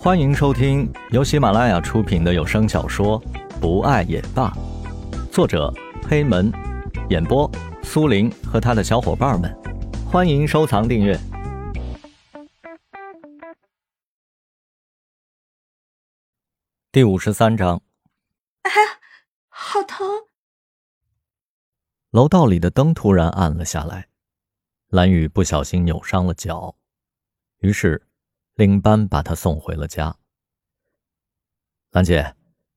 欢迎收听由喜马拉雅出品的有声小说《不爱也罢》，作者黑门，演播苏林和他的小伙伴们。欢迎收藏订阅。第五十三章。哎，好疼！楼道里的灯突然暗了下来，蓝雨不小心扭伤了脚，于是。领班把他送回了家。兰姐，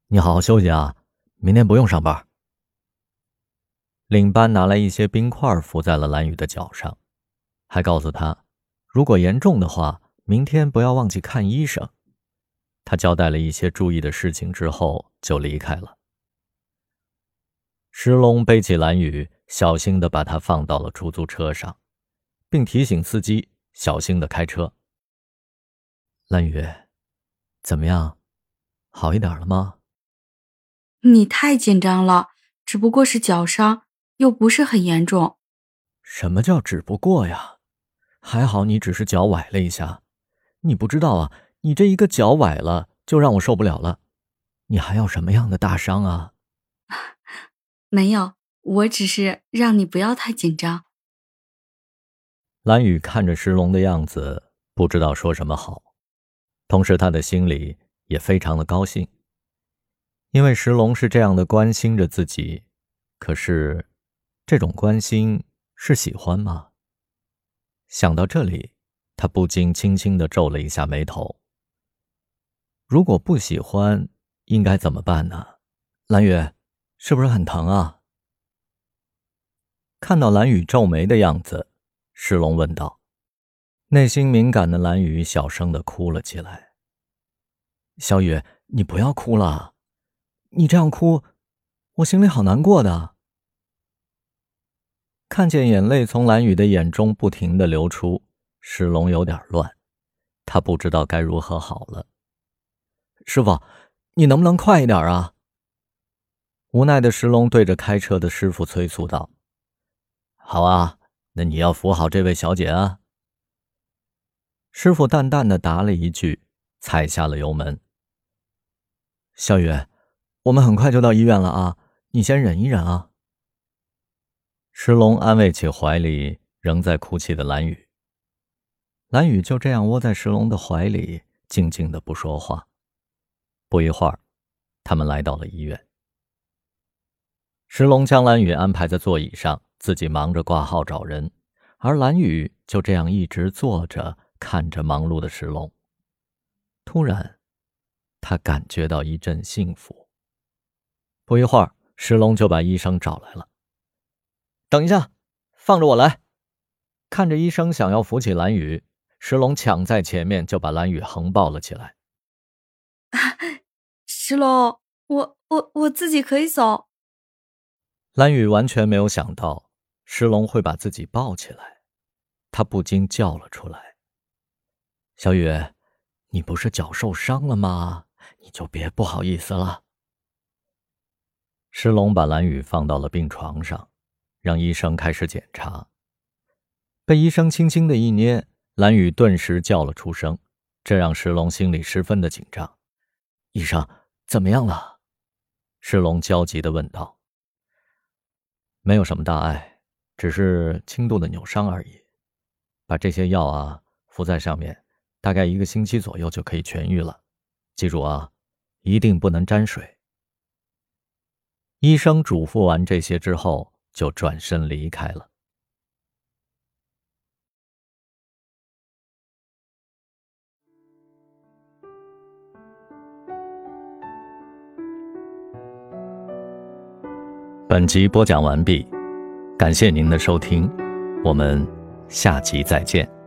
你好好休息啊，明天不用上班。领班拿来一些冰块敷在了蓝雨的脚上，还告诉他，如果严重的话，明天不要忘记看医生。他交代了一些注意的事情之后，就离开了。石龙背起蓝雨，小心的把他放到了出租车上，并提醒司机小心的开车。蓝雨，怎么样？好一点了吗？你太紧张了，只不过是脚伤，又不是很严重。什么叫只不过呀？还好你只是脚崴了一下。你不知道啊，你这一个脚崴了，就让我受不了了。你还要什么样的大伤啊？没有，我只是让你不要太紧张。蓝雨看着石龙的样子，不知道说什么好。同时，他的心里也非常的高兴，因为石龙是这样的关心着自己。可是，这种关心是喜欢吗？想到这里，他不禁轻轻的皱了一下眉头。如果不喜欢，应该怎么办呢？蓝雨，是不是很疼啊？看到蓝雨皱眉的样子，石龙问道。内心敏感的蓝雨小声的哭了起来。小雨，你不要哭了，你这样哭，我心里好难过的。看见眼泪从蓝雨的眼中不停的流出，石龙有点乱，他不知道该如何好了。师傅，你能不能快一点啊？无奈的石龙对着开车的师傅催促道：“好啊，那你要扶好这位小姐啊。”师傅淡淡的答了一句，踩下了油门。小雨，我们很快就到医院了啊，你先忍一忍啊。石龙安慰起怀里仍在哭泣的蓝雨。蓝雨就这样窝在石龙的怀里，静静的不说话。不一会儿，他们来到了医院。石龙将蓝雨安排在座椅上，自己忙着挂号找人，而蓝雨就这样一直坐着。看着忙碌的石龙，突然，他感觉到一阵幸福。不一会儿，石龙就把医生找来了。等一下，放着我来。看着医生想要扶起蓝雨，石龙抢在前面就把蓝雨横抱了起来。石龙，我我我自己可以走。蓝雨完全没有想到石龙会把自己抱起来，他不禁叫了出来。小雨，你不是脚受伤了吗？你就别不好意思了。石龙把蓝雨放到了病床上，让医生开始检查。被医生轻轻的一捏，蓝雨顿时叫了出声，这让石龙心里十分的紧张。医生，怎么样了？石龙焦急的问道。没有什么大碍，只是轻度的扭伤而已。把这些药啊敷在上面。大概一个星期左右就可以痊愈了，记住啊，一定不能沾水。医生嘱咐完这些之后，就转身离开了。本集播讲完毕，感谢您的收听，我们下集再见。